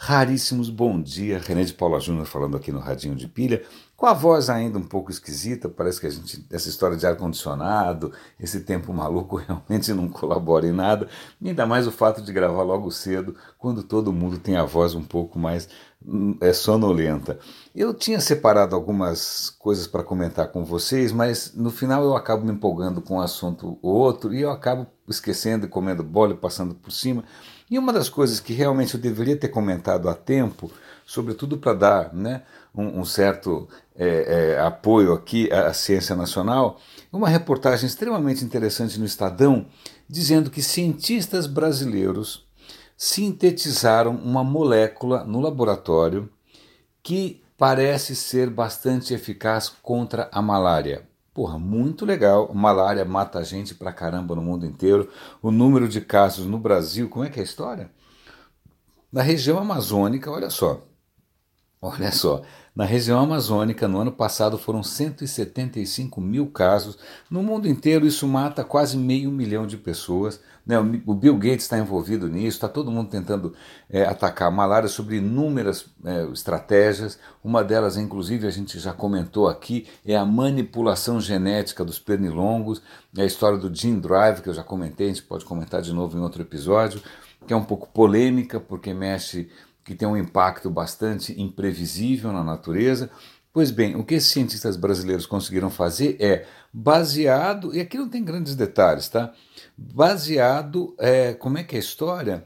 Raríssimos bom dia, René de Paula Júnior falando aqui no Radinho de Pilha, com a voz ainda um pouco esquisita, parece que a gente, essa história de ar-condicionado, esse tempo maluco realmente não colabora em nada, ainda mais o fato de gravar logo cedo, quando todo mundo tem a voz um pouco mais hum, é, sonolenta. Eu tinha separado algumas coisas para comentar com vocês, mas no final eu acabo me empolgando com um assunto ou outro e eu acabo esquecendo e comendo bola e passando por cima. E uma das coisas que realmente eu deveria ter comentado a tempo, sobretudo para dar né, um, um certo é, é, apoio aqui à ciência nacional, uma reportagem extremamente interessante no Estadão, dizendo que cientistas brasileiros sintetizaram uma molécula no laboratório que parece ser bastante eficaz contra a malária. Porra, muito legal. Malária mata gente pra caramba no mundo inteiro. O número de casos no Brasil, como é que é a história? Na região amazônica, olha só. Olha só, na região amazônica, no ano passado foram 175 mil casos. No mundo inteiro, isso mata quase meio milhão de pessoas. Né? O Bill Gates está envolvido nisso, está todo mundo tentando é, atacar a malária sobre inúmeras é, estratégias. Uma delas, inclusive, a gente já comentou aqui, é a manipulação genética dos pernilongos. É a história do Gene Drive, que eu já comentei, a gente pode comentar de novo em outro episódio, que é um pouco polêmica, porque mexe que tem um impacto bastante imprevisível na natureza. Pois bem, o que esses cientistas brasileiros conseguiram fazer é, baseado, e aqui não tem grandes detalhes, tá? Baseado, é, como é que é a história?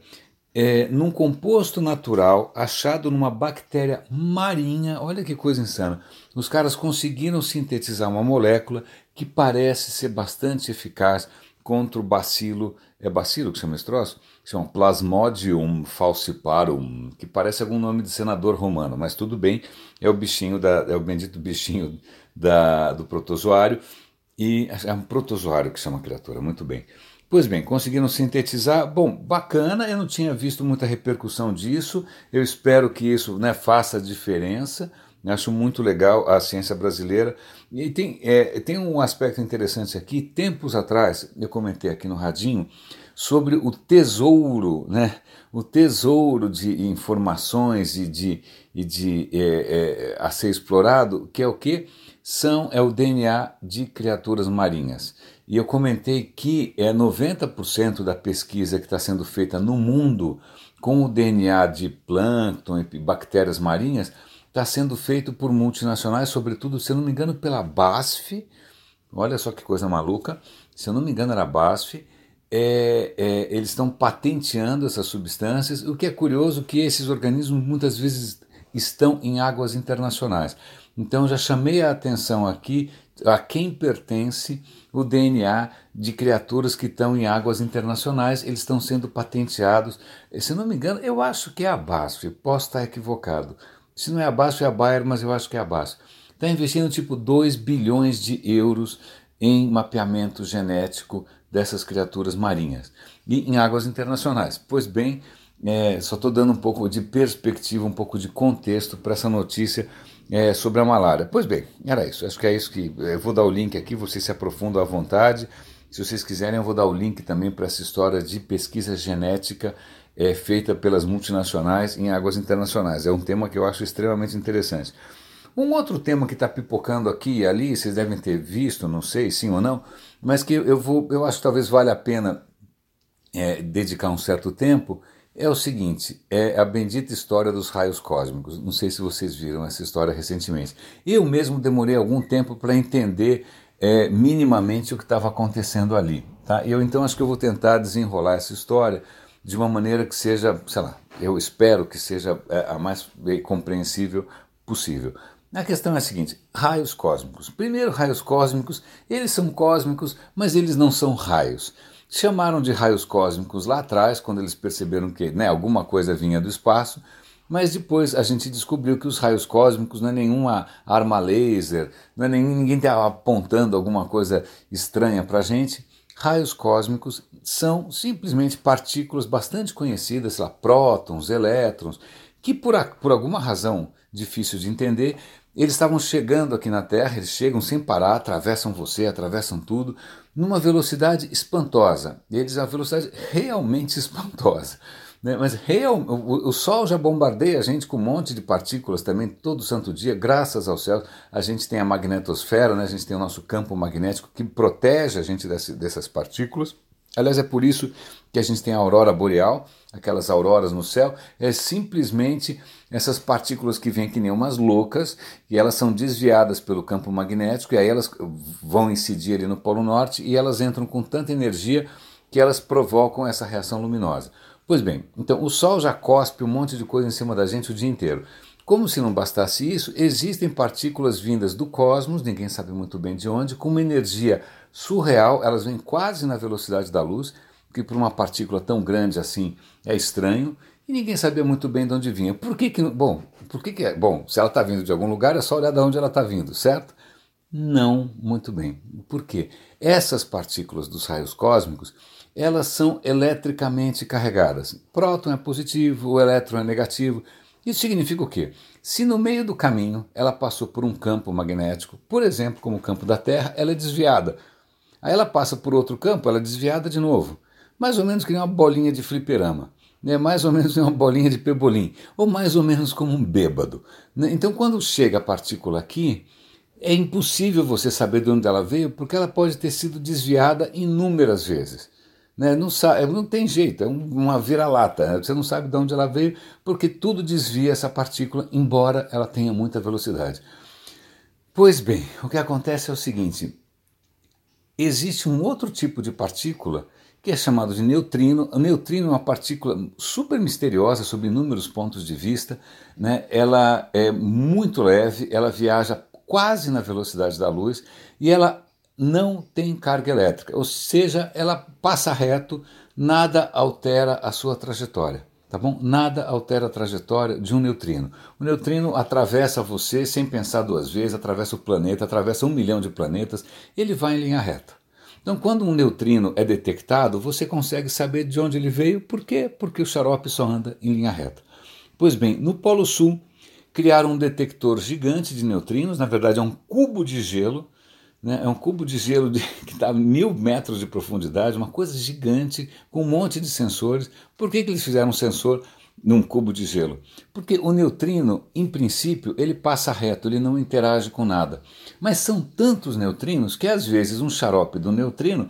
É, num composto natural achado numa bactéria marinha. Olha que coisa insana. Os caras conseguiram sintetizar uma molécula que parece ser bastante eficaz contra o bacilo. É bacilo que chama esse troço? Chama Plasmodium falciparum, que parece algum nome de senador romano, mas tudo bem, é o bichinho da, é o bendito bichinho da, do protozoário e é um protozoário que chama a criatura, muito bem. Pois bem, conseguiram sintetizar. Bom, bacana, eu não tinha visto muita repercussão disso. Eu espero que isso né, faça diferença. Acho muito legal a ciência brasileira. E tem, é, tem um aspecto interessante aqui. Tempos atrás, eu comentei aqui no Radinho, sobre o tesouro, né? o tesouro de informações e de, e de é, é, a ser explorado, que é o que? São, é o DNA de criaturas marinhas. E eu comentei que é 90% da pesquisa que está sendo feita no mundo com o DNA de plâncton e bactérias marinhas está sendo feito por multinacionais, sobretudo, se eu não me engano, pela BASF. Olha só que coisa maluca. Se eu não me engano, era a BASF é, é, eles estão patenteando essas substâncias. O que é curioso que esses organismos muitas vezes estão em águas internacionais. Então já chamei a atenção aqui a quem pertence o DNA de criaturas que estão em águas internacionais. Eles estão sendo patenteados. Se não me engano, eu acho que é a BASF, posso estar equivocado. Se não é a BASF, é a Bayer, mas eu acho que é a BASF. Está investindo tipo 2 bilhões de euros em mapeamento genético dessas criaturas marinhas e em águas internacionais. Pois bem, é, só estou dando um pouco de perspectiva, um pouco de contexto para essa notícia é, sobre a malária. Pois bem, era isso. Acho que é isso que. Eu vou dar o link aqui, vocês se aprofundam à vontade. Se vocês quiserem, eu vou dar o link também para essa história de pesquisa genética é, feita pelas multinacionais em águas internacionais. É um tema que eu acho extremamente interessante. Um outro tema que está pipocando aqui e ali, vocês devem ter visto, não sei, sim ou não, mas que eu vou, eu acho que talvez valha a pena é, dedicar um certo tempo, é o seguinte, é a bendita história dos raios cósmicos. Não sei se vocês viram essa história recentemente. Eu mesmo demorei algum tempo para entender é, minimamente o que estava acontecendo ali. Tá? Eu então acho que eu vou tentar desenrolar essa história de uma maneira que seja, sei lá, eu espero que seja é, a mais compreensível possível. A questão é a seguinte: raios cósmicos. Primeiro, raios cósmicos, eles são cósmicos, mas eles não são raios. Chamaram de raios cósmicos lá atrás, quando eles perceberam que né, alguma coisa vinha do espaço, mas depois a gente descobriu que os raios cósmicos não é nenhuma arma laser, não é nem, ninguém está apontando alguma coisa estranha para a gente. Raios cósmicos são simplesmente partículas bastante conhecidas, sei lá, prótons, elétrons, que por, a, por alguma razão difícil de entender, eles estavam chegando aqui na Terra, eles chegam sem parar, atravessam você, atravessam tudo, numa velocidade espantosa. Eles, a velocidade realmente espantosa. Né? Mas real, o, o, Sol já bombardeia a gente com um monte de partículas também todo santo dia, graças ao céu. A gente tem a magnetosfera, né? a gente tem o nosso campo magnético que protege a gente desse, dessas partículas. Aliás, é por isso que a gente tem a aurora boreal, aquelas auroras no céu, é simplesmente essas partículas que vêm que nem umas loucas e elas são desviadas pelo campo magnético e aí elas vão incidir ali no Polo Norte e elas entram com tanta energia que elas provocam essa reação luminosa. Pois bem, então o Sol já cospe um monte de coisa em cima da gente o dia inteiro. Como se não bastasse isso, existem partículas vindas do cosmos, ninguém sabe muito bem de onde, com uma energia surreal, elas vêm quase na velocidade da luz, que para uma partícula tão grande assim é estranho, e ninguém sabia muito bem de onde vinha. Por que que, bom, por que que é? Bom, se ela está vindo de algum lugar, é só olhar de onde ela está vindo, certo? Não muito bem. Por quê? Essas partículas dos raios cósmicos, elas são eletricamente carregadas. Próton é positivo, o elétron é negativo. Isso significa o quê? Se no meio do caminho ela passou por um campo magnético, por exemplo, como o campo da Terra, ela é desviada. Aí ela passa por outro campo, ela é desviada de novo. Mais ou menos que nem uma bolinha de fliperama. Né? Mais ou menos uma bolinha de pebolim. Ou mais ou menos como um bêbado. Né? Então, quando chega a partícula aqui, é impossível você saber de onde ela veio, porque ela pode ter sido desviada inúmeras vezes. Né? Não, sabe, não tem jeito, é uma vira-lata. Né? Você não sabe de onde ela veio, porque tudo desvia essa partícula, embora ela tenha muita velocidade. Pois bem, o que acontece é o seguinte: existe um outro tipo de partícula que é chamado de neutrino. O neutrino é uma partícula super misteriosa sob inúmeros pontos de vista. Né? Ela é muito leve, ela viaja quase na velocidade da luz e ela não tem carga elétrica, ou seja, ela passa reto, nada altera a sua trajetória. Tá bom? Nada altera a trajetória de um neutrino. O neutrino atravessa você sem pensar duas vezes, atravessa o planeta, atravessa um milhão de planetas, ele vai em linha reta. Então, quando um neutrino é detectado, você consegue saber de onde ele veio. Por quê? Porque o xarope só anda em linha reta. Pois bem, no Polo Sul, criaram um detector gigante de neutrinos, na verdade é um cubo de gelo, né? É um cubo de gelo de, que está a mil metros de profundidade, uma coisa gigante, com um monte de sensores. Por que, que eles fizeram um sensor num cubo de gelo? Porque o neutrino, em princípio, ele passa reto, ele não interage com nada. Mas são tantos neutrinos que às vezes um xarope do neutrino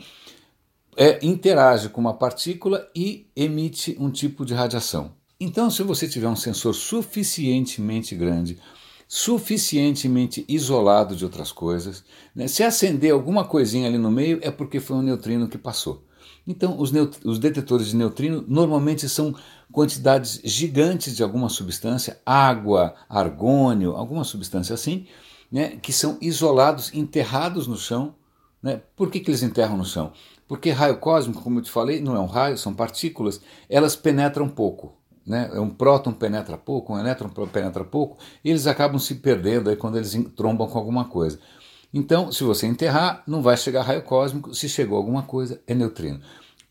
é, interage com uma partícula e emite um tipo de radiação. Então, se você tiver um sensor suficientemente grande, suficientemente isolado de outras coisas. Né? Se acender alguma coisinha ali no meio, é porque foi um neutrino que passou. Então, os, os, detetores de neutrino normalmente são quantidades gigantes de alguma substância, água, argônio, alguma substância assim, né, que são isolados, enterrados no chão. Né? Por que, que eles enterram no chão? Porque raio cósmico, como eu te falei, não é um raio, são partículas, elas penetram pouco né? um próton penetra pouco, um elétron penetra pouco, e eles acabam se perdendo aí quando eles trombam com alguma coisa. Então, se você enterrar, não vai chegar raio cósmico, se chegou alguma coisa, é neutrino.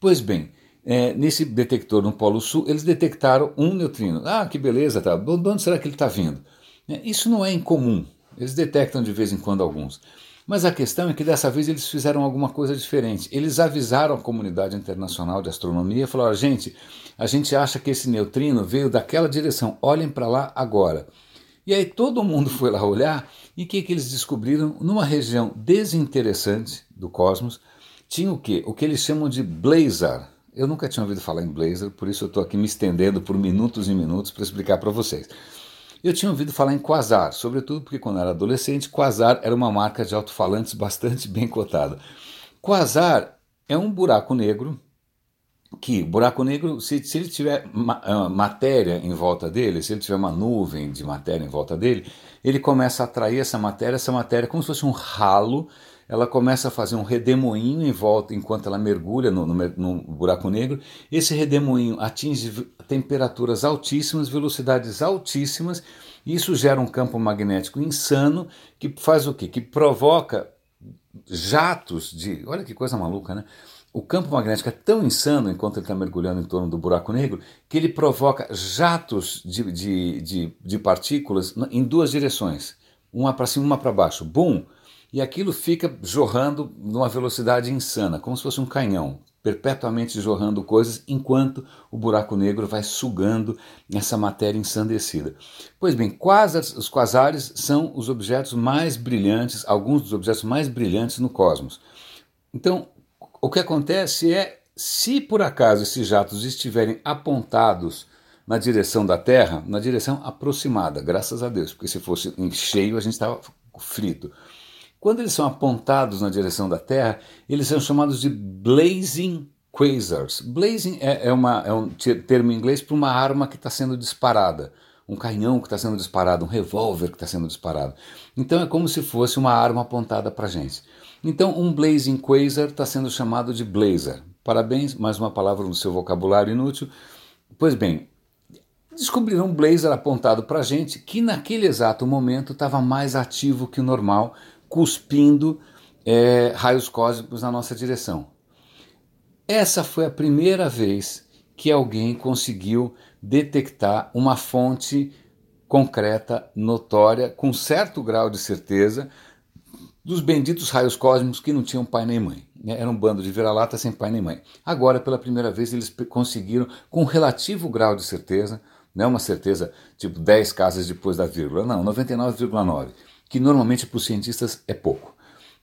Pois bem, é, nesse detector no Polo Sul, eles detectaram um neutrino. Ah, que beleza, tá. de onde será que ele está vindo? É, isso não é incomum, eles detectam de vez em quando alguns. Mas a questão é que dessa vez eles fizeram alguma coisa diferente. Eles avisaram a comunidade internacional de astronomia, falaram: gente, a gente acha que esse neutrino veio daquela direção, olhem para lá agora. E aí todo mundo foi lá olhar e o que, que eles descobriram? Numa região desinteressante do cosmos, tinha o que? O que eles chamam de blazar. Eu nunca tinha ouvido falar em blazer, por isso eu estou aqui me estendendo por minutos e minutos para explicar para vocês. Eu tinha ouvido falar em Quasar, sobretudo porque quando era adolescente, Quasar era uma marca de alto-falantes bastante bem cotada. Quasar é um buraco negro que buraco negro, se, se ele tiver ma ah, matéria em volta dele, se ele tiver uma nuvem de matéria em volta dele, ele começa a atrair essa matéria, essa matéria como se fosse um ralo, ela começa a fazer um redemoinho em volta enquanto ela mergulha no, no, no buraco negro. Esse redemoinho atinge temperaturas altíssimas, velocidades altíssimas, e isso gera um campo magnético insano que faz o quê? Que provoca jatos de. Olha que coisa maluca, né? O campo magnético é tão insano enquanto ele está mergulhando em torno do buraco negro que ele provoca jatos de, de, de, de partículas em duas direções, uma para cima e uma para baixo. Bum! E aquilo fica jorrando numa velocidade insana, como se fosse um canhão. perpetuamente jorrando coisas, enquanto o buraco negro vai sugando essa matéria ensandecida. Pois bem, quasars, os quasares são os objetos mais brilhantes, alguns dos objetos mais brilhantes no cosmos. Então, o que acontece é, se por acaso esses jatos estiverem apontados na direção da Terra, na direção aproximada, graças a Deus, porque se fosse em cheio a gente estava frito. Quando eles são apontados na direção da Terra, eles são chamados de blazing quasars. Blazing é, é, uma, é um termo em inglês para uma arma que está sendo disparada, um canhão que está sendo disparado, um revólver que está sendo disparado. Então é como se fosse uma arma apontada para a gente. Então um blazing quasar está sendo chamado de blazer. Parabéns, mais uma palavra no seu vocabulário inútil. Pois bem, descobriram um blazer apontado para a gente que naquele exato momento estava mais ativo que o normal cuspindo é, raios cósmicos na nossa direção. Essa foi a primeira vez que alguém conseguiu detectar uma fonte concreta, notória, com certo grau de certeza, dos benditos raios cósmicos que não tinham pai nem mãe. Né? Era um bando de vira-lata sem pai nem mãe. Agora, pela primeira vez, eles conseguiram, com relativo grau de certeza, não é uma certeza tipo 10 casas depois da vírgula, não, 99,9 que normalmente para os cientistas é pouco.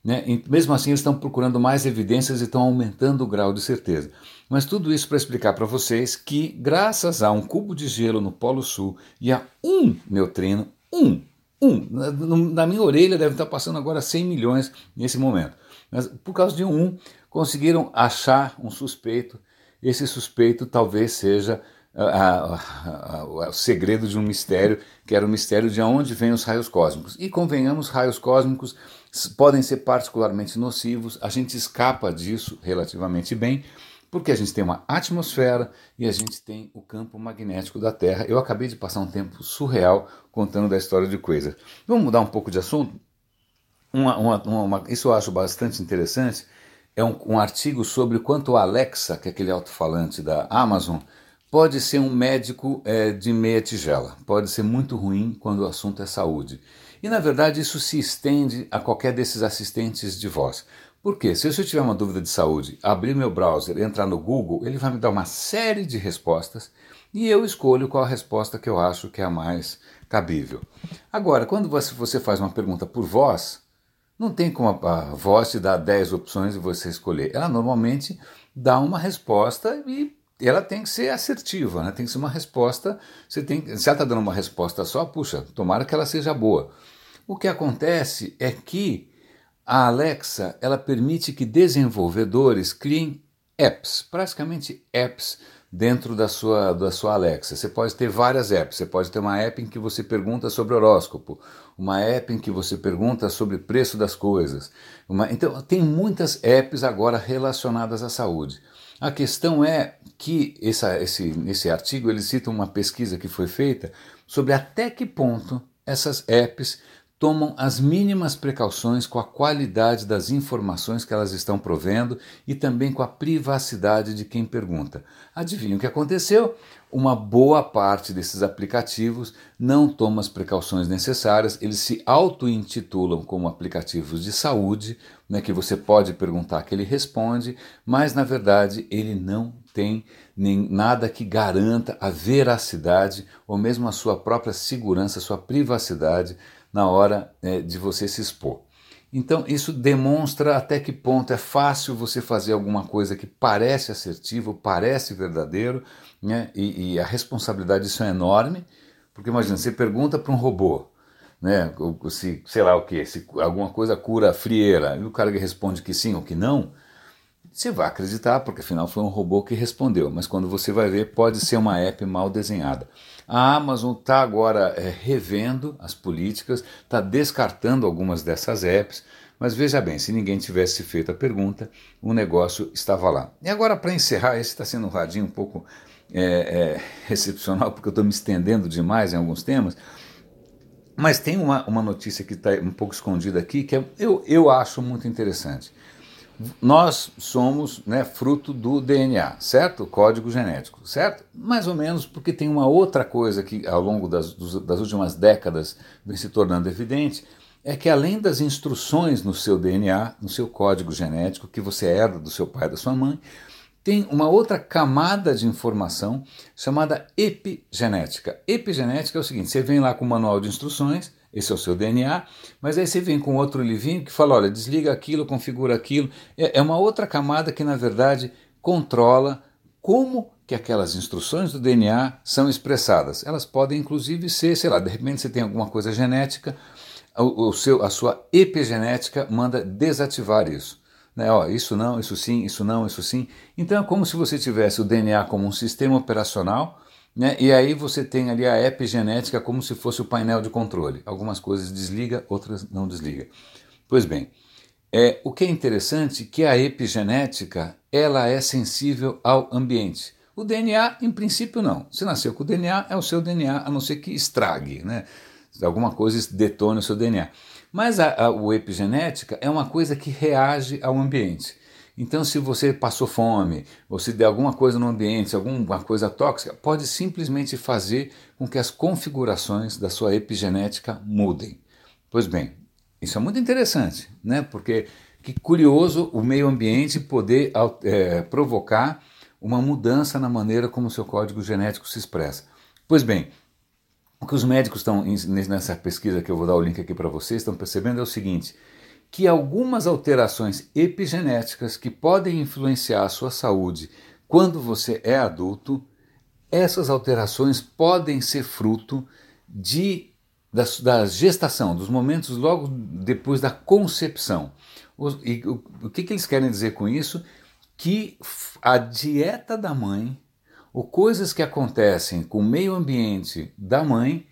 Né? Mesmo assim, eles estão procurando mais evidências e estão aumentando o grau de certeza. Mas tudo isso para explicar para vocês que, graças a um cubo de gelo no Polo Sul e a um neutrino, um, um, na, na minha orelha deve estar passando agora 100 milhões nesse momento. Mas por causa de um, conseguiram achar um suspeito. Esse suspeito talvez seja o segredo de um mistério, que era o mistério de onde vêm os raios cósmicos. E convenhamos, raios cósmicos podem ser particularmente nocivos, a gente escapa disso relativamente bem, porque a gente tem uma atmosfera e a gente tem o campo magnético da Terra. Eu acabei de passar um tempo surreal contando da história de coisas. Vamos mudar um pouco de assunto? Uma, uma, uma, isso eu acho bastante interessante. É um, um artigo sobre quanto o Alexa, que é aquele alto-falante da Amazon, pode ser um médico é, de meia tigela, pode ser muito ruim quando o assunto é saúde. E na verdade isso se estende a qualquer desses assistentes de voz. Por quê? Se eu tiver uma dúvida de saúde, abrir meu browser, entrar no Google, ele vai me dar uma série de respostas e eu escolho qual a resposta que eu acho que é a mais cabível. Agora, quando você faz uma pergunta por voz, não tem como a voz te dar 10 opções e você escolher. Ela normalmente dá uma resposta e ela tem que ser assertiva, né? tem que ser uma resposta. Você tem, se ela está dando uma resposta só, puxa, tomara que ela seja boa. O que acontece é que a Alexa ela permite que desenvolvedores criem apps, praticamente apps dentro da sua, da sua Alexa. Você pode ter várias apps. Você pode ter uma app em que você pergunta sobre horóscopo, uma app em que você pergunta sobre preço das coisas. Uma, então, tem muitas apps agora relacionadas à saúde. A questão é que essa, esse, esse artigo ele cita uma pesquisa que foi feita sobre até que ponto essas apps tomam as mínimas precauções com a qualidade das informações que elas estão provendo e também com a privacidade de quem pergunta. Adivinha o que aconteceu? Uma boa parte desses aplicativos não toma as precauções necessárias, eles se auto-intitulam como aplicativos de saúde, né, que você pode perguntar que ele responde, mas na verdade ele não tem nem nada que garanta a veracidade ou mesmo a sua própria segurança, a sua privacidade na hora é, de você se expor. Então, isso demonstra até que ponto é fácil você fazer alguma coisa que parece assertivo, parece verdadeiro, né? e, e a responsabilidade disso é enorme, porque imagina, você pergunta para um robô, né, se, sei lá o que, se alguma coisa cura a frieira, e o cara responde que sim ou que não, você vai acreditar, porque afinal foi um robô que respondeu, mas quando você vai ver, pode ser uma app mal desenhada. A Amazon está agora é, revendo as políticas, está descartando algumas dessas apps, mas veja bem, se ninguém tivesse feito a pergunta, o negócio estava lá. E agora, para encerrar, esse está sendo um radinho um pouco é, é, excepcional, porque eu estou me estendendo demais em alguns temas, mas tem uma, uma notícia que está um pouco escondida aqui, que é, eu, eu acho muito interessante nós somos né, fruto do DNA, certo? Código genético, certo? Mais ou menos porque tem uma outra coisa que ao longo das, das últimas décadas vem se tornando evidente, é que além das instruções no seu DNA, no seu código genético, que você herda do seu pai e da sua mãe, tem uma outra camada de informação chamada epigenética. Epigenética é o seguinte: você vem lá com o manual de instruções, esse é o seu DNA, mas aí você vem com outro livrinho que fala: olha, desliga aquilo, configura aquilo. É, é uma outra camada que, na verdade, controla como que aquelas instruções do DNA são expressadas. Elas podem, inclusive, ser, sei lá, de repente você tem alguma coisa genética, o, seu, a sua epigenética manda desativar isso. Né? Ó, isso não, isso sim, isso não, isso sim. Então é como se você tivesse o DNA como um sistema operacional, né? e aí você tem ali a epigenética como se fosse o painel de controle. Algumas coisas desliga, outras não desliga. Pois bem, é, o que é interessante é que a epigenética ela é sensível ao ambiente. O DNA, em princípio, não. Se nasceu com o DNA, é o seu DNA, a não ser que estrague, né? Alguma coisa detone o seu DNA. Mas a, a o epigenética é uma coisa que reage ao ambiente. Então, se você passou fome, ou se der alguma coisa no ambiente, alguma coisa tóxica, pode simplesmente fazer com que as configurações da sua epigenética mudem. Pois bem, isso é muito interessante, né? Porque que curioso o meio ambiente poder é, provocar uma mudança na maneira como o seu código genético se expressa. Pois bem, o que os médicos estão nessa pesquisa que eu vou dar o link aqui para vocês estão percebendo é o seguinte, que algumas alterações epigenéticas que podem influenciar a sua saúde quando você é adulto, essas alterações podem ser fruto de da, da gestação, dos momentos logo depois da concepção. O, e, o, o que, que eles querem dizer com isso? Que a dieta da mãe ou coisas que acontecem com o meio ambiente da mãe,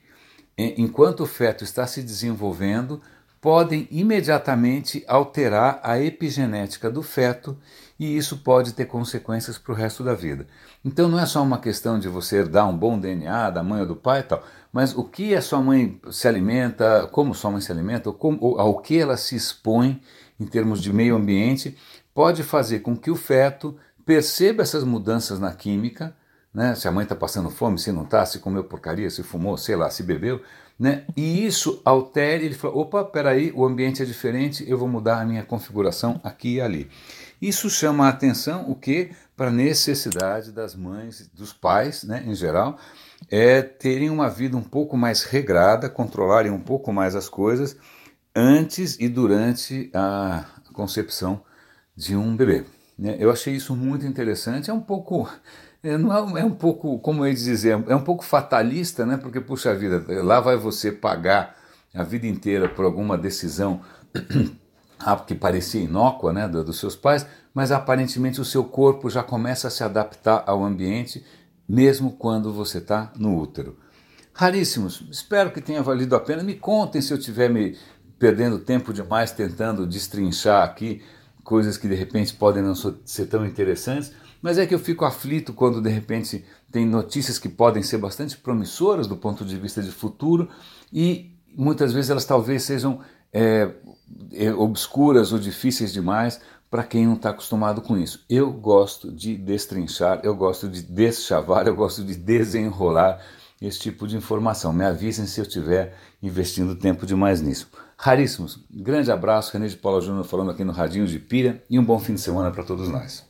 enquanto o feto está se desenvolvendo, podem imediatamente alterar a epigenética do feto e isso pode ter consequências para o resto da vida. Então não é só uma questão de você dar um bom DNA da mãe ou do pai e tal, mas o que a sua mãe se alimenta, como sua mãe se alimenta, ou, como, ou ao que ela se expõe em termos de meio ambiente, pode fazer com que o feto perceba essas mudanças na química né? Se a mãe está passando fome, se não está, se comeu porcaria, se fumou, sei lá, se bebeu, né? E isso altere, ele fala, opa, peraí, o ambiente é diferente, eu vou mudar a minha configuração aqui e ali. Isso chama a atenção o que para a necessidade das mães, dos pais, né, em geral, é terem uma vida um pouco mais regrada, controlarem um pouco mais as coisas antes e durante a concepção de um bebê. Né? Eu achei isso muito interessante, é um pouco é, não é, é, um pouco, como eles dizem, é um pouco fatalista, né? Porque, puxa vida, lá vai você pagar a vida inteira por alguma decisão que parecia inócua, né, dos seus pais, mas aparentemente o seu corpo já começa a se adaptar ao ambiente, mesmo quando você está no útero. Raríssimos, espero que tenha valido a pena. Me contem se eu estiver me perdendo tempo demais tentando destrinchar aqui coisas que de repente podem não ser tão interessantes. Mas é que eu fico aflito quando de repente tem notícias que podem ser bastante promissoras do ponto de vista de futuro e muitas vezes elas talvez sejam é, é, obscuras ou difíceis demais para quem não está acostumado com isso. Eu gosto de destrinchar, eu gosto de deschavar, eu gosto de desenrolar esse tipo de informação. Me avisem se eu estiver investindo tempo demais nisso. Raríssimos. Grande abraço, René de Paula Júnior falando aqui no Radinho de Pilha e um bom fim de semana para todos nós.